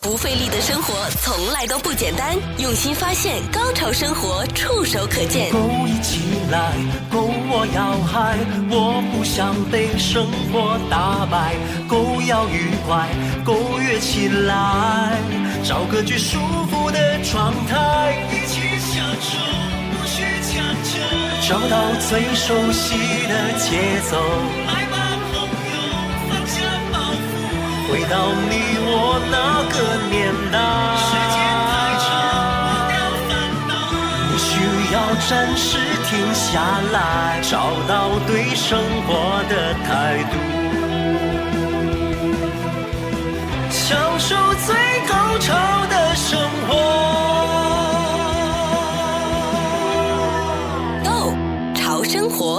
不费力的生活从来都不简单，用心发现，高潮生活触手可见。勾一起来，勾我要嗨，我不想被生活打败，勾要愉快，勾跃起来，找个最舒服的状态，一起享受，不需强求，找到最熟悉的节奏，回到你我那个年代。时间太长，忘掉烦恼，你需要暂时停下来，找到对生活的态度，享受最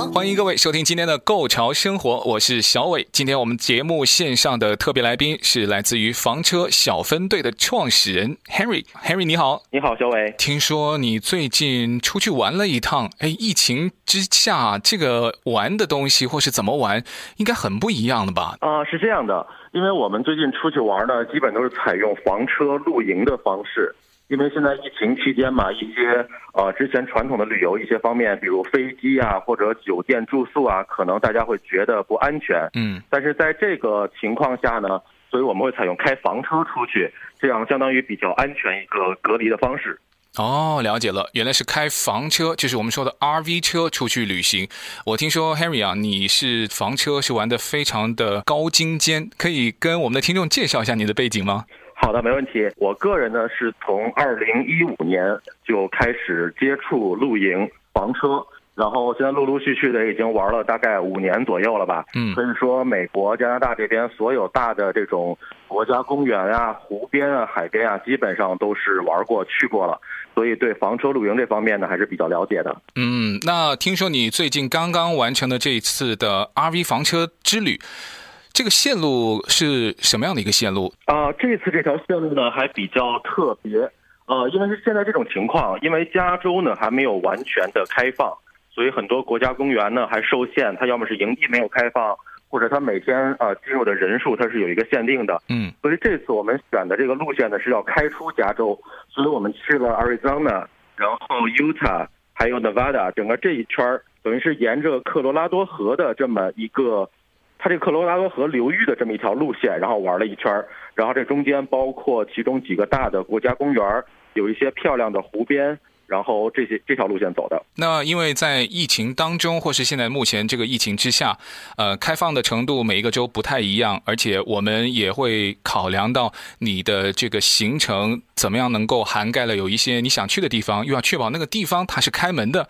欢迎各位收听今天的《购潮生活》，我是小伟。今天我们节目线上的特别来宾是来自于房车小分队的创始人 Henry。Henry 你好，你好，小伟。听说你最近出去玩了一趟，哎，疫情之下这个玩的东西或是怎么玩，应该很不一样的吧？啊、呃，是这样的，因为我们最近出去玩呢，基本都是采用房车露营的方式。因为现在疫情期间嘛，一些呃之前传统的旅游一些方面，比如飞机啊或者酒店住宿啊，可能大家会觉得不安全。嗯，但是在这个情况下呢，所以我们会采用开房车出去，这样相当于比较安全一个隔离的方式。哦，了解了，原来是开房车，就是我们说的 RV 车出去旅行。我听说 Henry 啊，你是房车是玩的非常的高精尖，可以跟我们的听众介绍一下你的背景吗？好的，没问题。我个人呢是从二零一五年就开始接触露营房车，然后现在陆陆续续的已经玩了大概五年左右了吧。嗯，可以说美国、加拿大这边所有大的这种国家公园啊、湖边啊、海边啊，基本上都是玩过去过了，所以对房车露营这方面呢还是比较了解的。嗯，那听说你最近刚刚完成了这一次的 RV 房车之旅。这个线路是什么样的一个线路啊、呃？这次这条线路呢还比较特别，呃，因为是现在这种情况，因为加州呢还没有完全的开放，所以很多国家公园呢还受限，它要么是营地没有开放，或者它每天啊进入的人数它是有一个限定的。嗯，所以这次我们选的这个路线呢是要开出加州，所以我们去了 Arizona，然后 Utah，还有 Nevada，整个这一圈等于是沿着科罗拉多河的这么一个。它这个科罗拉多河流域的这么一条路线，然后玩了一圈，然后这中间包括其中几个大的国家公园，有一些漂亮的湖边，然后这些这条路线走的。那因为在疫情当中，或是现在目前这个疫情之下，呃，开放的程度每一个州不太一样，而且我们也会考量到你的这个行程怎么样能够涵盖了有一些你想去的地方，又要确保那个地方它是开门的。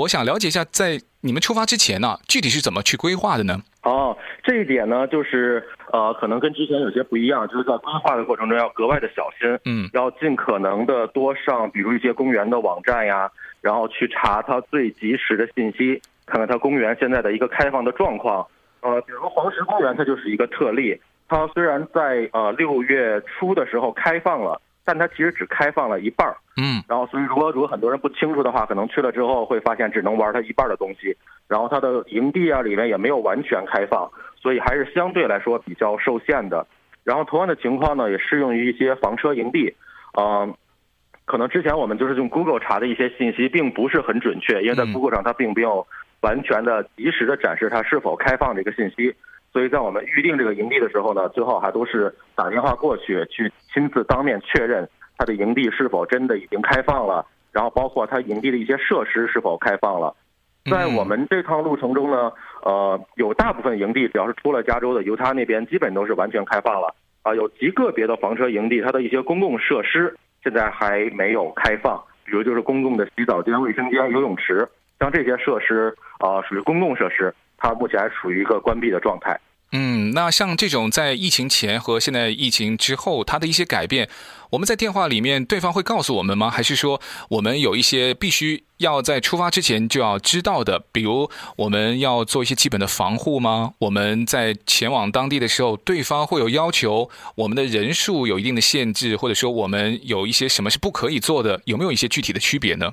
我想了解一下，在你们出发之前呢、啊，具体是怎么去规划的呢？哦，这一点呢，就是呃，可能跟之前有些不一样，就是在规划的过程中要格外的小心，嗯，要尽可能的多上，比如一些公园的网站呀，然后去查它最及时的信息，看看它公园现在的一个开放的状况。呃，比如黄石公园，它就是一个特例，它虽然在呃六月初的时候开放了。但它其实只开放了一半儿，嗯，然后所以如果如果很多人不清楚的话，可能去了之后会发现只能玩它一半的东西，然后它的营地啊里面也没有完全开放，所以还是相对来说比较受限的。然后同样的情况呢，也适用于一些房车营地，嗯、呃，可能之前我们就是用 Google 查的一些信息并不是很准确，因为在 Google 上它并没有完全的及时的展示它是否开放这个信息。所以在我们预定这个营地的时候呢，最后还都是打电话过去，去亲自当面确认他的营地是否真的已经开放了，然后包括他营地的一些设施是否开放了。在我们这趟路程中呢，呃，有大部分营地，只要是出了加州的犹他那边，基本都是完全开放了。啊，有极个别的房车营地，它的一些公共设施现在还没有开放，比如就是公共的洗澡间、卫生间、游泳池，像这些设施啊，属于公共设施。它目前还处于一个关闭的状态。嗯，那像这种在疫情前和现在疫情之后，它的一些改变，我们在电话里面对方会告诉我们吗？还是说我们有一些必须要在出发之前就要知道的？比如我们要做一些基本的防护吗？我们在前往当地的时候，对方会有要求，我们的人数有一定的限制，或者说我们有一些什么是不可以做的？有没有一些具体的区别呢？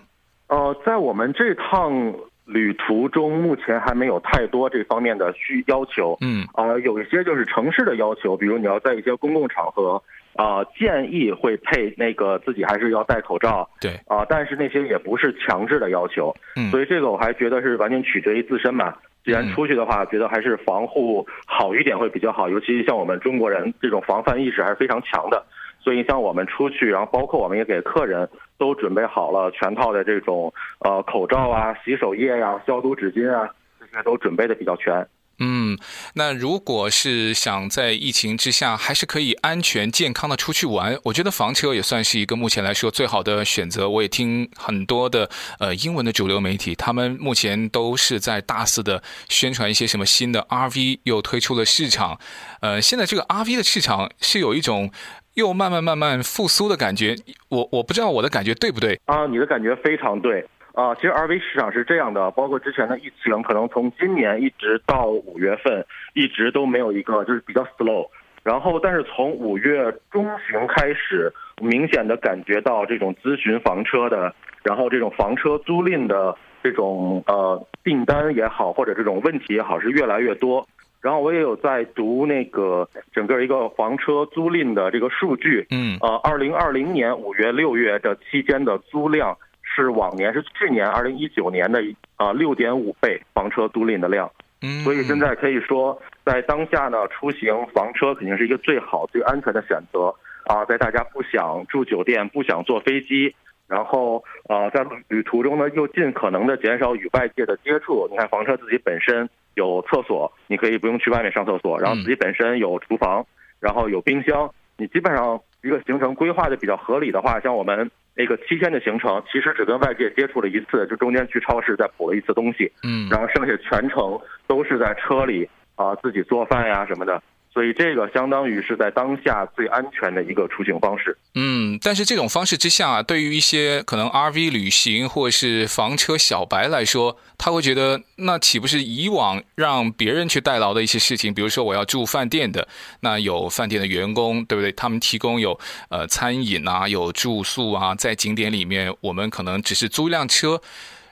呃，在我们这趟。旅途中目前还没有太多这方面的需要求，嗯，啊、呃，有一些就是城市的要求，比如你要在一些公共场合，啊、呃，建议会配那个自己还是要戴口罩。对啊、呃，但是那些也不是强制的要求。嗯，所以这个我还觉得是完全取决于自身嘛。既然出去的话，觉得还是防护好一点会比较好。尤其像我们中国人这种防范意识还是非常强的。所以像我们出去，然后包括我们也给客人都准备好了全套的这种呃口罩啊、洗手液呀、啊、消毒纸巾啊，这些都准备的比较全。嗯，那如果是想在疫情之下还是可以安全健康的出去玩，我觉得房车也算是一个目前来说最好的选择。我也听很多的呃英文的主流媒体，他们目前都是在大肆的宣传一些什么新的 RV 又推出了市场。呃，现在这个 RV 的市场是有一种又慢慢慢慢复苏的感觉。我我不知道我的感觉对不对啊？你的感觉非常对。啊，其实 RV 市场是这样的，包括之前的疫情，可能从今年一直到五月份，一直都没有一个就是比较 slow。然后，但是从五月中旬开始，明显的感觉到这种咨询房车的，然后这种房车租赁的这种呃订单也好，或者这种问题也好，是越来越多。然后我也有在读那个整个一个房车租赁的这个数据，嗯，呃，二零二零年五月六月的期间的租量。是往年是去年二零一九年的啊六点五倍房车租赁的量，嗯，所以现在可以说在当下呢，出行房车肯定是一个最好最安全的选择啊，在大家不想住酒店、不想坐飞机，然后啊在旅途中呢又尽可能的减少与外界的接触。你看房车自己本身有厕所，你可以不用去外面上厕所，然后自己本身有厨房，然后有冰箱，你基本上一个行程规划的比较合理的话，像我们。那个七天的行程，其实只跟外界接触了一次，就中间去超市再补了一次东西，嗯，然后剩下全程都是在车里啊自己做饭呀什么的。所以这个相当于是在当下最安全的一个出行方式。嗯，但是这种方式之下，对于一些可能 RV 旅行或是房车小白来说，他会觉得那岂不是以往让别人去代劳的一些事情？比如说我要住饭店的，那有饭店的员工，对不对？他们提供有呃餐饮啊，有住宿啊，在景点里面，我们可能只是租一辆车。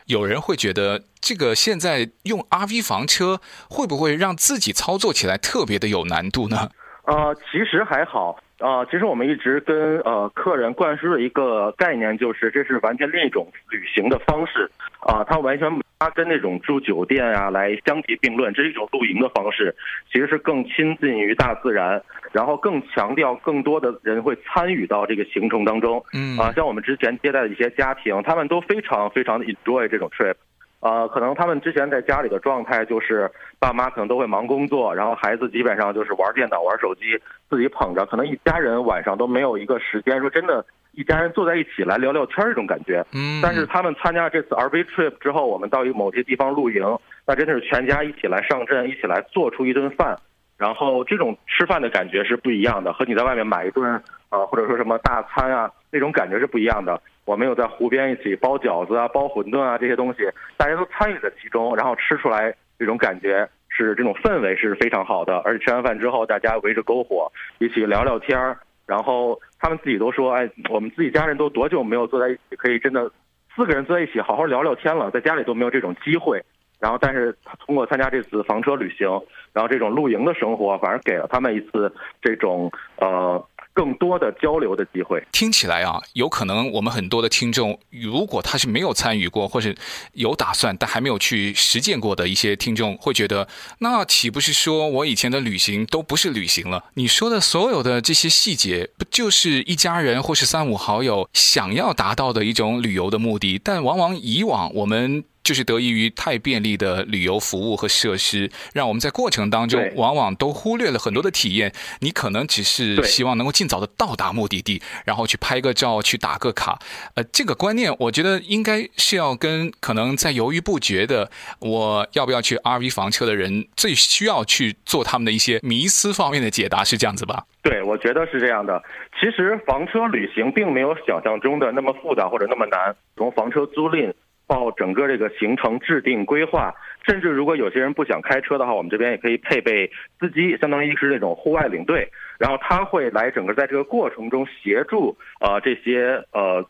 有人会觉得，这个现在用 RV 房车会不会让自己操作起来特别的有难度呢？呃，其实还好。呃，其实我们一直跟呃客人灌输的一个概念就是，这是完全另一种旅行的方式。啊、呃，它完全它跟那种住酒店啊来相提并论，这是一种露营的方式，其实是更亲近于大自然，然后更强调更多的人会参与到这个行程当中。嗯，啊，像我们之前接待的一些家庭，他们都非常非常的 enjoy 这种 trip。呃，可能他们之前在家里的状态就是爸妈可能都会忙工作，然后孩子基本上就是玩电脑、玩手机，自己捧着，可能一家人晚上都没有一个时间说真的，一家人坐在一起来聊聊天这种感觉。嗯，但是他们参加这次 RV trip 之后，我们到一某些地方露营，那真的是全家一起来上阵，一起来做出一顿饭，然后这种吃饭的感觉是不一样的，和你在外面买一顿啊、呃，或者说什么大餐啊，那种感觉是不一样的。我们有在湖边一起包饺子啊、包馄饨啊这些东西，大家都参与在其中，然后吃出来这种感觉是这种氛围是非常好的。而且吃完饭之后，大家围着篝火一起聊聊天儿，然后他们自己都说：“哎，我们自己家人都多久没有坐在一起，可以真的四个人坐在一起好好聊聊天了，在家里都没有这种机会。”然后，但是通过参加这次房车旅行，然后这种露营的生活，反而给了他们一次这种呃。更多的交流的机会，听起来啊，有可能我们很多的听众，如果他是没有参与过，或是有打算但还没有去实践过的一些听众，会觉得，那岂不是说我以前的旅行都不是旅行了？你说的所有的这些细节，不就是一家人或是三五好友想要达到的一种旅游的目的？但往往以往我们。就是得益于太便利的旅游服务和设施，让我们在过程当中往往都忽略了很多的体验。你可能只是希望能够尽早的到达目的地，然后去拍个照，去打个卡。呃，这个观念，我觉得应该是要跟可能在犹豫不决的我要不要去 RV 房车的人，最需要去做他们的一些迷思方面的解答，是这样子吧？对，我觉得是这样的。其实房车旅行并没有想象中的那么复杂或者那么难，从房车租赁。报整个这个行程制定规划，甚至如果有些人不想开车的话，我们这边也可以配备司机，相当于是那种户外领队，然后他会来整个在这个过程中协助呃这些呃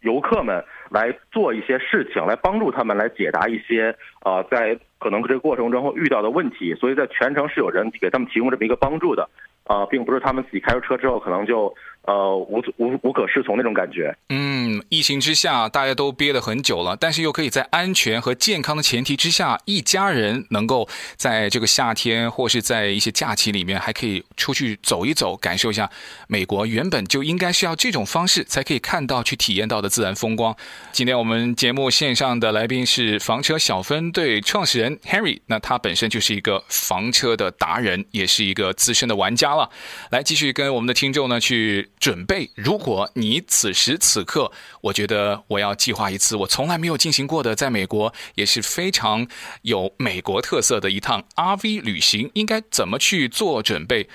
游客们来做一些事情，来帮助他们来解答一些呃在可能这个过程中遇到的问题，所以在全程是有人给他们提供这么一个帮助的，啊、并不是他们自己开着车之后可能就。呃无无无可适从那种感觉。嗯，疫情之下大家都憋得很久了，但是又可以在安全和健康的前提之下，一家人能够在这个夏天或是在一些假期里面还可以出去走一走，感受一下美国原本就应该是要这种方式才可以看到去体验到的自然风光。今天我们节目线上的来宾是房车小分队创始人 Henry，那他本身就是一个房车的达人，也是一个资深的玩家了。来继续跟我们的听众呢去准备。如果你此时此刻，我觉得我要计划一次我从来没有进行过的，在美国也是非常有美国特色的一趟 RV 旅行，应该怎么去做准备？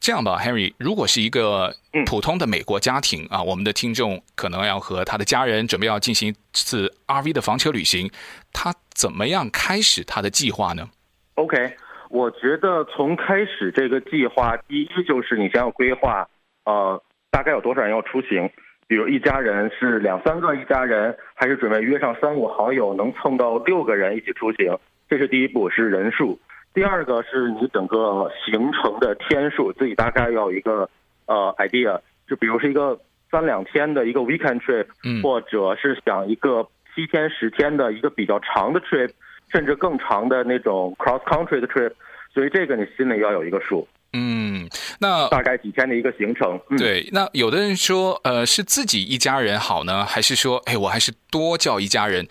这样吧，Henry，如果是一个普通的美国家庭啊，我们的听众可能要和他的家人准备要进行一次 RV 的房车旅行，他怎么样开始他的计划呢？OK，我觉得从开始这个计划，第一就是你先要规划，呃，大概有多少人要出行，比如一家人是两三个一家人，还是准备约上三五好友能蹭到六个人一起出行，这是第一步，是人数。第二个是你整个行程的天数，自己大概要有一个呃 idea，就比如是一个三两天的一个 weekend trip，或者是想一个七天十天的一个比较长的 trip，甚至更长的那种 cross country 的 trip，所以这个你心里要有一个数。嗯，那大概几天的一个行程？嗯、对，那有的人说，呃，是自己一家人好呢，还是说，哎，我还是多叫一家人？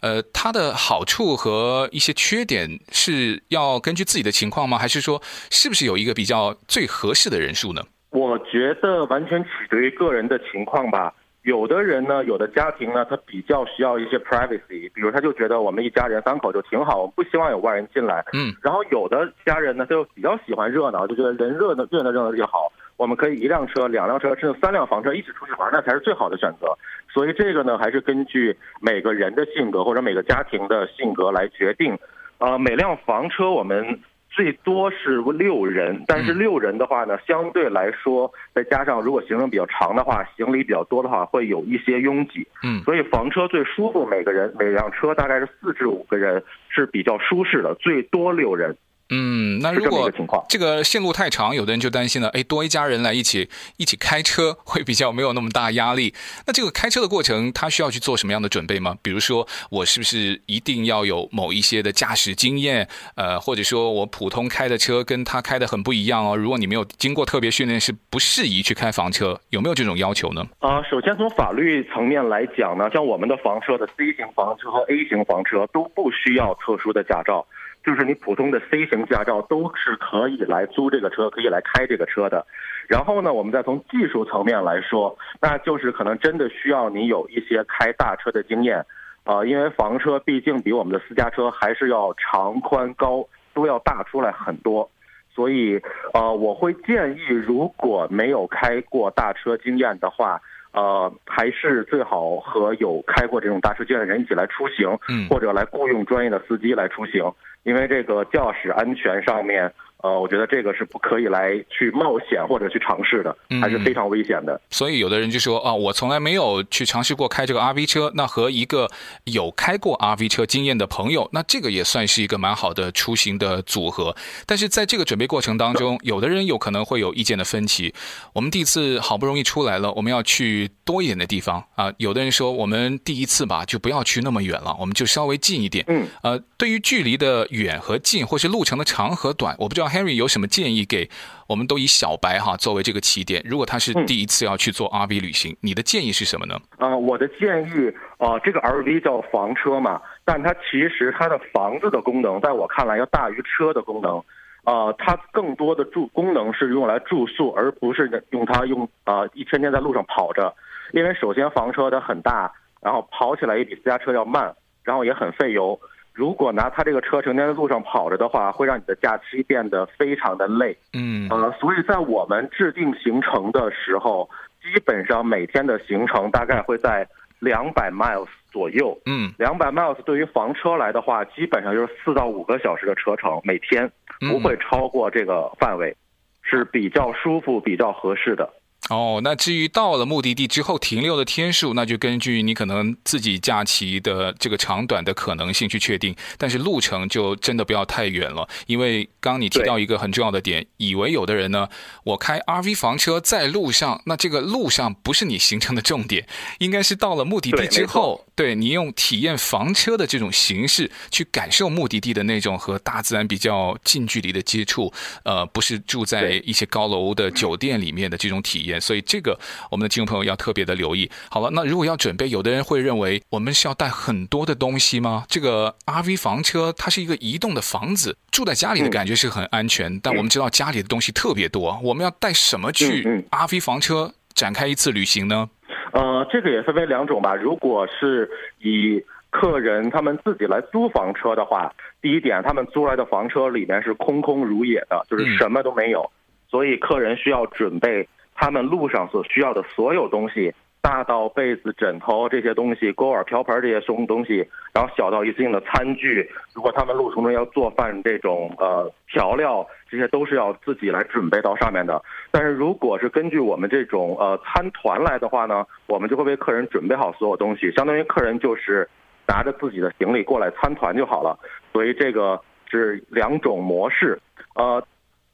呃，它的好处和一些缺点是要根据自己的情况吗？还是说，是不是有一个比较最合适的人数呢？我觉得完全取决于个人的情况吧。有的人呢，有的家庭呢，他比较需要一些 privacy，比如他就觉得我们一家人三口就挺好，我们不希望有外人进来。嗯。然后有的家人呢，他就比较喜欢热闹，就觉得人热闹热闹热闹就好，我们可以一辆车、两辆车甚至三辆房车一起出去玩，那才是最好的选择。所以这个呢，还是根据每个人的性格或者每个家庭的性格来决定。呃，每辆房车我们。最多是六人，但是六人的话呢，相对来说，再加上如果行程比较长的话，行李比较多的话，会有一些拥挤。嗯，所以房车最舒服，每个人每辆车大概是四至五个人是比较舒适的，最多六人。嗯，那如果这个线路太长，有的人就担心了，哎，多一家人来一起 一起开车 会比较没有那么大压力。那这个开车的过程，他需要去做什么样的准备吗？比如说，我是不是一定要有某一些的驾驶经验？呃，或者说我普通开的车跟他开的很不一样哦。如果你没有经过特别训练，是不适宜去开房车。有没有这种要求呢？啊、呃，首先从法律层面来讲呢，像我们的房车的 C 型房车和 A 型房车都不需要特殊的驾照。就是你普通的 C 型驾照都是可以来租这个车，可以来开这个车的。然后呢，我们再从技术层面来说，那就是可能真的需要你有一些开大车的经验，啊、呃，因为房车毕竟比我们的私家车还是要长宽高都要大出来很多，所以呃，我会建议如果没有开过大车经验的话。呃，还是最好和有开过这种大车经验的人一起来出行，嗯，或者来雇佣专业的司机来出行，因为这个驾驶安全上面。呃，我觉得这个是不可以来去冒险或者去尝试的，还是非常危险的。嗯，所以有的人就说啊，我从来没有去尝试过开这个 RV 车，那和一个有开过 RV 车经验的朋友，那这个也算是一个蛮好的出行的组合。但是在这个准备过程当中，有的人有可能会有意见的分歧。我们第一次好不容易出来了，我们要去多一点的地方啊。有的人说，我们第一次吧，就不要去那么远了，我们就稍微近一点。嗯，呃，对于距离的远和近，或是路程的长和短，我不知道。Henry 有什么建议给我们都以小白哈作为这个起点？如果他是第一次要去做 RV 旅行，嗯，你的建议是什么呢？啊、呃，我的建议啊、呃，这个 RV 叫房车嘛，但它其实它的房子的功能，在我看来要大于车的功能。啊、呃，它更多的住功能是用来住宿，而不是用它用啊、呃、一天天在路上跑着。因为首先房车它很大，然后跑起来也比私家车要慢，然后也很费油。如果拿它这个车成天在路上跑着的话，会让你的假期变得非常的累。嗯，呃，所以在我们制定行程的时候，基本上每天的行程大概会在两百 miles 左右。嗯，两百 miles 对于房车来的话，基本上就是四到五个小时的车程，每天不会超过这个范围，是比较舒服、比较合适的。哦，那至于到了目的地之后停留的天数，那就根据你可能自己假期的这个长短的可能性去确定。但是路程就真的不要太远了，因为刚你提到一个很重要的点，以为有的人呢，我开 RV 房车在路上，那这个路上不是你行程的重点，应该是到了目的地之后，对，你用体验房车的这种形式去感受目的地的那种和大自然比较近距离的接触，呃，不是住在一些高楼的酒店里面的这种体验。所以这个我们的听众朋友要特别的留意。好了，那如果要准备，有的人会认为我们是要带很多的东西吗？这个 RV 房车它是一个移动的房子，住在家里的感觉是很安全，嗯、但我们知道家里的东西特别多，我们要带什么去 RV 房车展开一次旅行呢？呃，这个也分为两种吧。如果是以客人他们自己来租房车的话，第一点，他们租来的房车里面是空空如也的，就是什么都没有，嗯、所以客人需要准备。他们路上所需要的所有东西，大到被子、枕头这些东西，锅碗瓢盆这些东东西，然后小到一次性的餐具，如果他们路途中要做饭，这种呃调料，这些都是要自己来准备到上面的。但是如果是根据我们这种呃参团来的话呢，我们就会为客人准备好所有东西，相当于客人就是拿着自己的行李过来参团就好了。所以这个是两种模式，呃。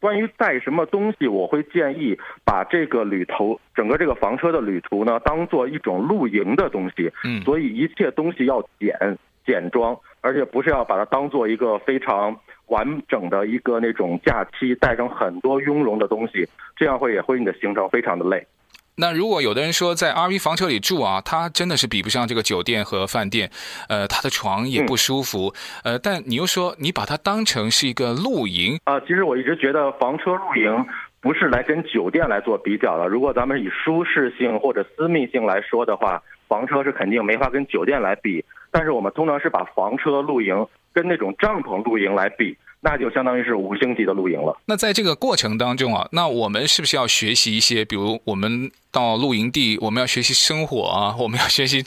关于带什么东西，我会建议把这个旅途，整个这个房车的旅途呢，当做一种露营的东西。嗯，所以一切东西要简简装，而且不是要把它当做一个非常完整的一个那种假期，带上很多雍容的东西，这样会也会你的行程非常的累。那如果有的人说在 RV 房车里住啊，他真的是比不上这个酒店和饭店，呃，他的床也不舒服，呃，但你又说你把它当成是一个露营啊，其实我一直觉得房车露营不是来跟酒店来做比较的。如果咱们以舒适性或者私密性来说的话，房车是肯定没法跟酒店来比。但是我们通常是把房车露营跟那种帐篷露营来比。那就相当于是五星级的露营了。那在这个过程当中啊，那我们是不是要学习一些？比如我们到露营地，我们要学习生火啊，我们要学习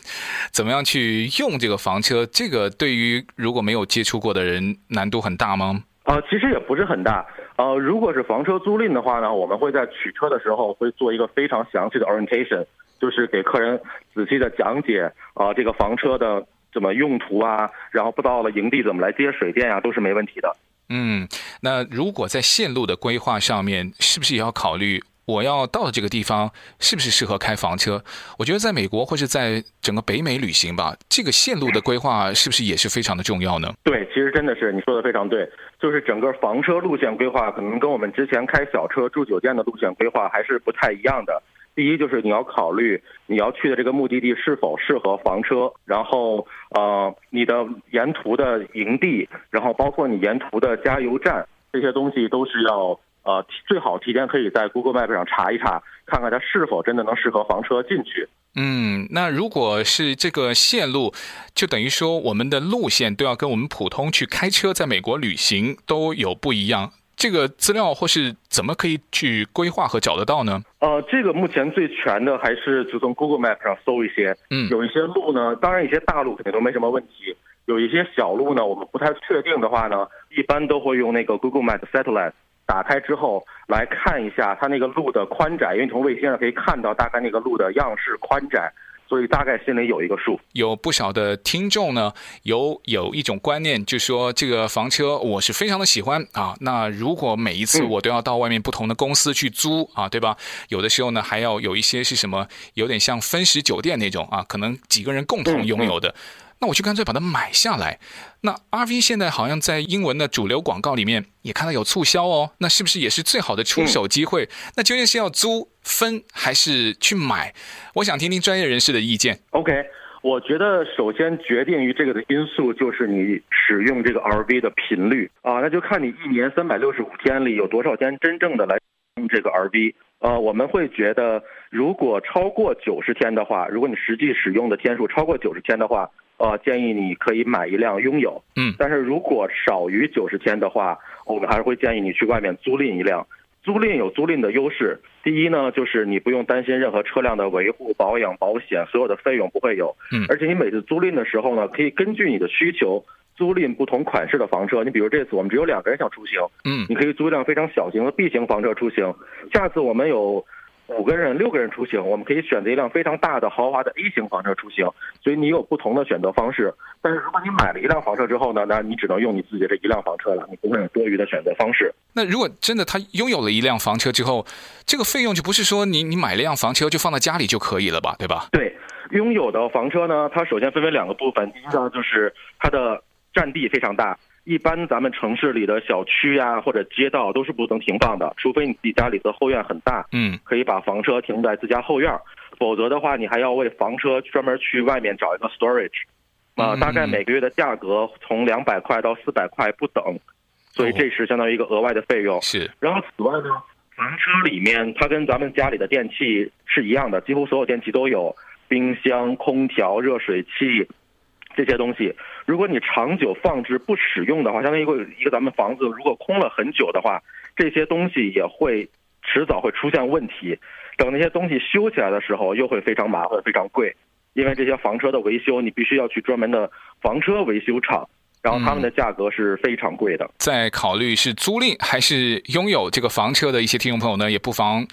怎么样去用这个房车。这个对于如果没有接触过的人，难度很大吗？啊、呃，其实也不是很大。呃，如果是房车租赁的话呢，我们会在取车的时候会做一个非常详细的 orientation，就是给客人仔细的讲解啊、呃，这个房车的怎么用途啊，然后不到了营地怎么来接水电啊，都是没问题的。嗯，那如果在线路的规划上面，是不是也要考虑我要到的这个地方是不是适合开房车？我觉得在美国或者在整个北美旅行吧，这个线路的规划是不是也是非常的重要呢？对，其实真的是你说的非常对，就是整个房车路线规划可能跟我们之前开小车住酒店的路线规划还是不太一样的。第一就是你要考虑你要去的这个目的地是否适合房车，然后呃你的沿途的营地，然后包括你沿途的加油站，这些东西都是要呃最好提前可以在 Google Map 上查一查，看看它是否真的能适合房车进去。嗯，那如果是这个线路，就等于说我们的路线都要跟我们普通去开车在美国旅行都有不一样。这个资料或是怎么可以去规划和找得到呢？呃，这个目前最全的还是就从 Google Map 上搜一些，嗯，有一些路呢，当然一些大路肯定都没什么问题，有一些小路呢，我们不太确定的话呢，一般都会用那个 Google Map Satellite 打开之后来看一下它那个路的宽窄，因为从卫星上可以看到大概那个路的样式宽窄。所以大概心里有一个数。有不少的听众呢，有有一种观念，就说这个房车我是非常的喜欢啊。那如果每一次我都要到外面不同的公司去租啊，对吧？有的时候呢，还要有一些是什么，有点像分时酒店那种啊，可能几个人共同拥有的。那我就干脆把它买下来。那 RV 现在好像在英文的主流广告里面也看到有促销哦。那是不是也是最好的出手机会？那究竟是要租、分还是去买？我想听听专业人士的意见。OK，我觉得首先决定于这个的因素就是你使用这个 RV 的频率啊，那就看你一年三百六十五天里有多少天真正的来用这个 RV。呃，我们会觉得如果超过九十天的话，如果你实际使用的天数超过九十天的话。呃，建议你可以买一辆拥有，嗯，但是如果少于九十天的话，我们还是会建议你去外面租赁一辆。租赁有租赁的优势，第一呢，就是你不用担心任何车辆的维护、保养、保险，所有的费用不会有，嗯，而且你每次租赁的时候呢，可以根据你的需求租赁不同款式的房车。你比如这次我们只有两个人想出行，嗯，你可以租一辆非常小型的 B 型房车出行，下次我们有。五个人、六个人出行，我们可以选择一辆非常大的豪华的 A 型房车出行，所以你有不同的选择方式。但是如果你买了一辆房车之后呢，那你只能用你自己的这一辆房车了，你不会有多余的选择方式。那如果真的他拥有了一辆房车之后，这个费用就不是说你你买了一辆房车就放在家里就可以了吧，对吧？对，拥有的房车呢，它首先分为两个部分，第一呢就是它的占地非常大。一般咱们城市里的小区呀、啊、或者街道都是不能停放的，除非你自己家里的后院很大，嗯，可以把房车停在自家后院，否则的话你还要为房车专门去外面找一个 storage，啊，大概每个月的价格从两百块到四百块不等，所以这是相当于一个额外的费用。是，然后此外呢，房车里面它跟咱们家里的电器是一样的，几乎所有电器都有，冰箱、空调、热水器。这些东西，如果你长久放置不使用的话，相当于一个一个咱们房子如果空了很久的话，这些东西也会迟早会出现问题。等那些东西修起来的时候，又会非常麻烦、非常贵，因为这些房车的维修，你必须要去专门的房车维修厂，然后他们的价格是非常贵的。在考虑是租赁还是拥有这个房车的一些听众朋友呢，也不妨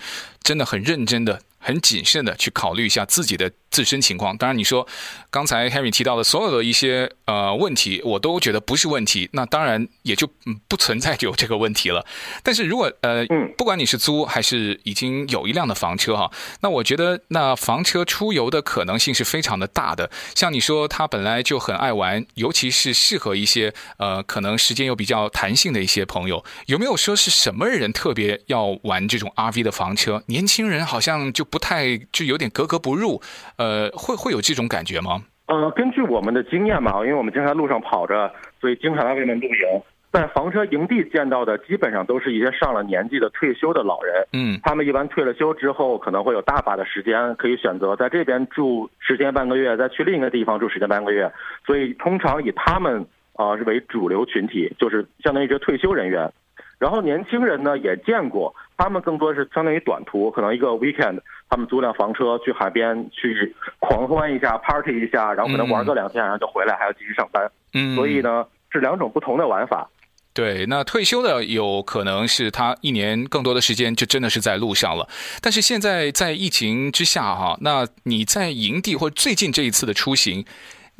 真的很认真的。很谨慎的去考虑一下自己的自身情况。当然，你说刚才 Henry 提到的所有的一些呃问题，我都觉得不是问题。那当然也就不存在有这个问题了。但是如果呃，不管你是租还是已经有一辆的房车哈，那我觉得那房车出游的可能性是非常的大的。像你说他本来就很爱玩，尤其是适合一些呃可能时间又比较弹性的一些朋友，有没有说是什么人特别要玩这种 RV 的房车？年轻人好像就不太就有点格格不入，呃，会会有这种感觉吗？呃，根据我们的经验嘛，因为我们经常在路上跑着，所以经常在外面露营，在房车营地见到的基本上都是一些上了年纪的退休的老人。嗯，他们一般退了休之后，可能会有大把的时间可以选择在这边住十天半个月，再去另一个地方住十天半个月，所以通常以他们啊、呃、为主流群体，就是相当于这退休人员。然后年轻人呢也见过，他们更多是相当于短途，可能一个 weekend，他们租辆房车去海边去狂欢一下，party 一下，然后可能玩个两天，然后就回来，还要继续上班。嗯，所以呢是两种不同的玩法。对，那退休的有可能是他一年更多的时间就真的是在路上了。但是现在在疫情之下哈，那你在营地或最近这一次的出行。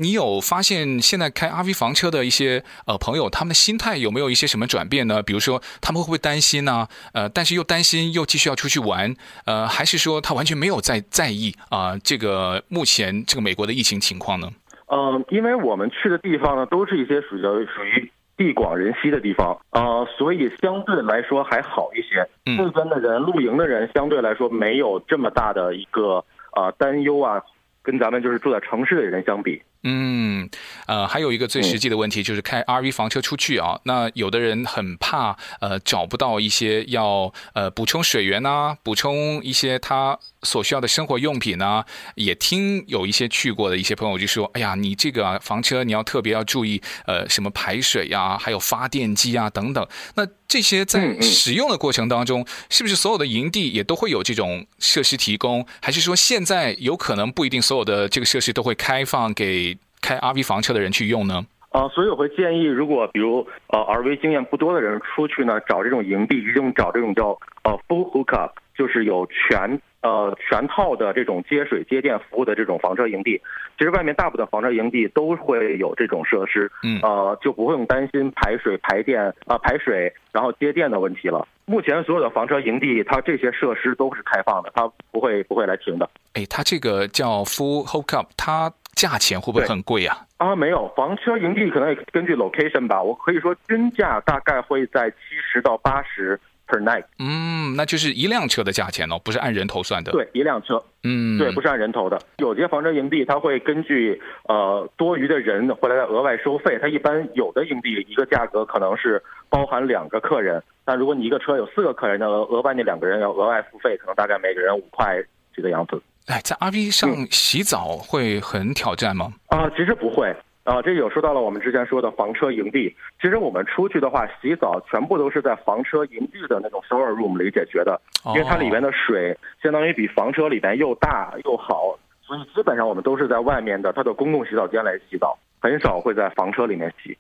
你有发现现在开 RV 房车的一些呃朋友，他们的心态有没有一些什么转变呢？比如说他们会不会担心呢？呃，但是又担心又继续要出去玩，呃，还是说他完全没有在在意啊、呃？这个目前这个美国的疫情情况呢？嗯，因为我们去的地方呢，都是一些属于属于地广人稀的地方啊、呃，所以相对来说还好一些。嗯，这边的人露营的人相对来说没有这么大的一个呃担忧啊，跟咱们就是住在城市的人相比。嗯，呃，还有一个最实际的问题就是开 RV 房车出去啊，那有的人很怕呃找不到一些要呃补充水源啊，补充一些他所需要的生活用品啊。也听有一些去过的一些朋友就说，哎呀，你这个房车你要特别要注意呃什么排水呀，还有发电机啊等等。那这些在使用的过程当中，是不是所有的营地也都会有这种设施提供？还是说现在有可能不一定所有的这个设施都会开放给？开 RV 房车的人去用呢？啊、呃，所以我会建议，如果比如呃 RV 经验不多的人出去呢，找这种营地，一定找这种叫呃 full hookup，就是有全呃全套的这种接水接电服务的这种房车营地。其实外面大部分房车营地都会有这种设施，嗯，呃就不会用担心排水排电啊、呃、排水然后接电的问题了。目前所有的房车营地，它这些设施都是开放的，它不会不会来停的。哎，它这个叫 full hookup，它。价钱会不会很贵啊？啊，没有，房车营地可能也根据 location 吧。我可以说均价大概会在七十到八十 per night。嗯，那就是一辆车的价钱哦，不是按人头算的。对，一辆车。嗯，对，不是按人头的。有些房车营地，它会根据呃多余的人回来再额外收费。它一般有的营地一个价格可能是包含两个客人，但如果你一个车有四个客人，那额外那两个人要额外付费，可能大概每个人五块这个样子。哎，在 RV 上洗澡会很挑战吗？啊、呃，其实不会啊、呃。这有说到了我们之前说的房车营地。其实我们出去的话，洗澡全部都是在房车营地的那种 shower room 里解决的，因为它里面的水相当于比房车里面又大又好，所以基本上我们都是在外面的它的公共洗澡间来洗澡，很少会在房车里面洗。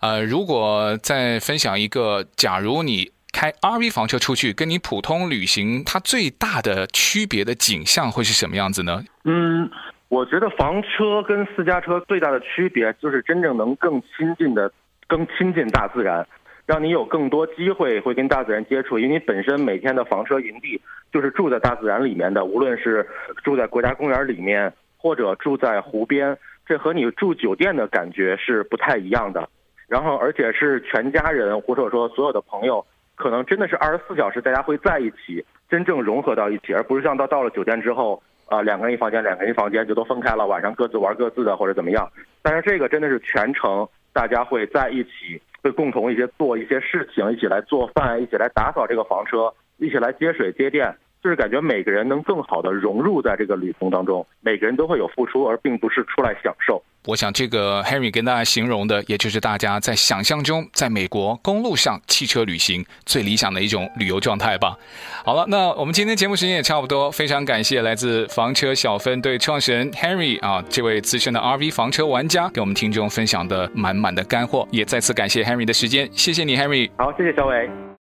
呃，如果再分享一个，假如你。开 RV 房车出去，跟你普通旅行它最大的区别的景象会是什么样子呢？嗯，我觉得房车跟私家车最大的区别就是真正能更亲近的、更亲近大自然，让你有更多机会会跟大自然接触。因为你本身每天的房车营地就是住在大自然里面的，无论是住在国家公园里面，或者住在湖边，这和你住酒店的感觉是不太一样的。然后，而且是全家人或者说所有的朋友，可能真的是二十四小时大家会在一起，真正融合到一起，而不是像到到了酒店之后，啊、两个人一房间，两个人一房间就都分开了，晚上各自玩各自的或者怎么样。但是这个真的是全程大家会在一起，会共同一些做一些事情，一起来做饭，一起来打扫这个房车，一起来接水接电。就是感觉每个人能更好的融入在这个旅途当中，每个人都会有付出，而并不是出来享受。我想这个 Henry 跟大家形容的，也就是大家在想象中在美国公路上汽车旅行最理想的一种旅游状态吧。好了，那我们今天节目时间也差不多，非常感谢来自房车小分队创始人 Henry 啊，这位资深的 RV 房车玩家，给我们听众分享的满满的干货，也再次感谢 Henry 的时间，谢谢你，Henry。好，谢谢小伟。